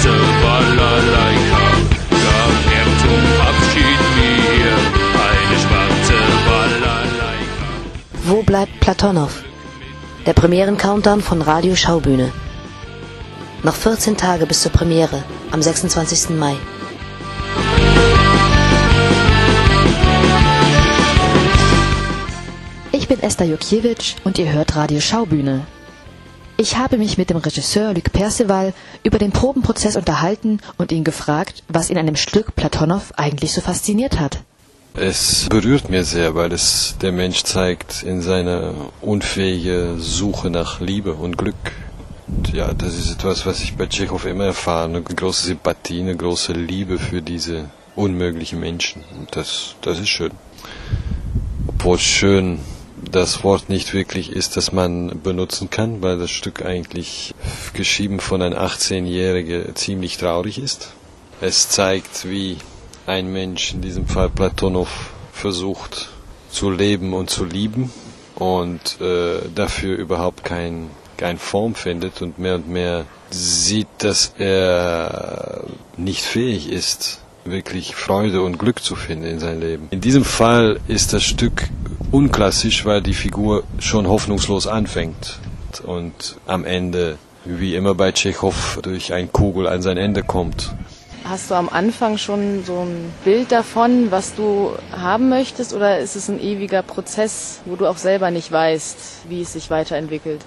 warte, Balalaika. Gab er Abschied mir eine schwarze Balalaika. Wo bleibt Platonow? Der Premieren-Countdown von Radio Schaubühne. Noch 14 Tage bis zur Premiere am 26. Mai. Ich bin Esther Jokiewicz und ihr hört Radio Schaubühne. Ich habe mich mit dem Regisseur Luc Perceval über den Probenprozess unterhalten und ihn gefragt, was ihn dem Stück Platonow eigentlich so fasziniert hat. Es berührt mir sehr, weil es der Mensch zeigt in seiner unfähigen Suche nach Liebe und Glück. Und ja, das ist etwas, was ich bei Tschechow immer erfahre. Eine große Sympathie, eine große Liebe für diese unmöglichen Menschen. Und das, das ist schön. Obwohl schön das Wort nicht wirklich ist, das man benutzen kann, weil das Stück eigentlich geschrieben von einem 18-Jährigen ziemlich traurig ist. Es zeigt, wie ein Mensch, in diesem Fall Platonow, versucht zu leben und zu lieben und äh, dafür überhaupt kein, keine Form findet und mehr und mehr sieht, dass er nicht fähig ist, wirklich Freude und Glück zu finden in seinem Leben. In diesem Fall ist das Stück unklassisch, weil die Figur schon hoffnungslos anfängt und am Ende, wie immer bei Tschechow, durch ein Kugel an sein Ende kommt. Hast du am Anfang schon so ein Bild davon, was du haben möchtest, oder ist es ein ewiger Prozess, wo du auch selber nicht weißt, wie es sich weiterentwickelt?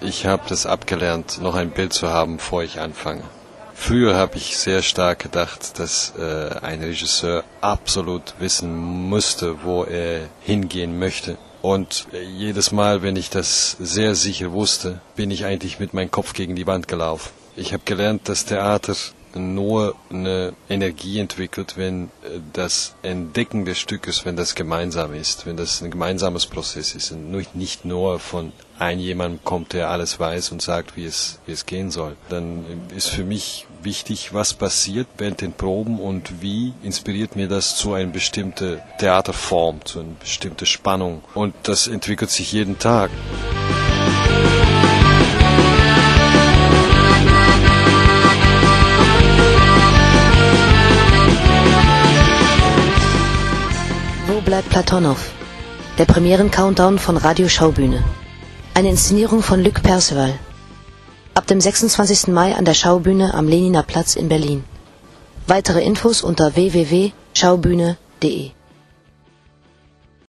Ich habe das abgelernt, noch ein Bild zu haben, bevor ich anfange. Früher habe ich sehr stark gedacht, dass äh, ein Regisseur absolut wissen musste, wo er hingehen möchte. Und äh, jedes Mal, wenn ich das sehr sicher wusste, bin ich eigentlich mit meinem Kopf gegen die Wand gelaufen. Ich habe gelernt, dass Theater nur eine Energie entwickelt, wenn äh, das Entdecken des Stückes, wenn das gemeinsam ist, wenn das ein gemeinsames Prozess ist und nicht nur von ein jemand kommt, der alles weiß und sagt, wie es, wie es gehen soll. Dann ist für mich wichtig, was passiert während den Proben und wie inspiriert mir das zu einer bestimmten Theaterform, zu einer bestimmten Spannung. Und das entwickelt sich jeden Tag. Bleibt Platonow? Der Premieren-Countdown von Radio Schaubühne. Eine Inszenierung von Luc Perceval. Ab dem 26. Mai an der Schaubühne am Leniner Platz in Berlin. Weitere Infos unter www.schaubühne.de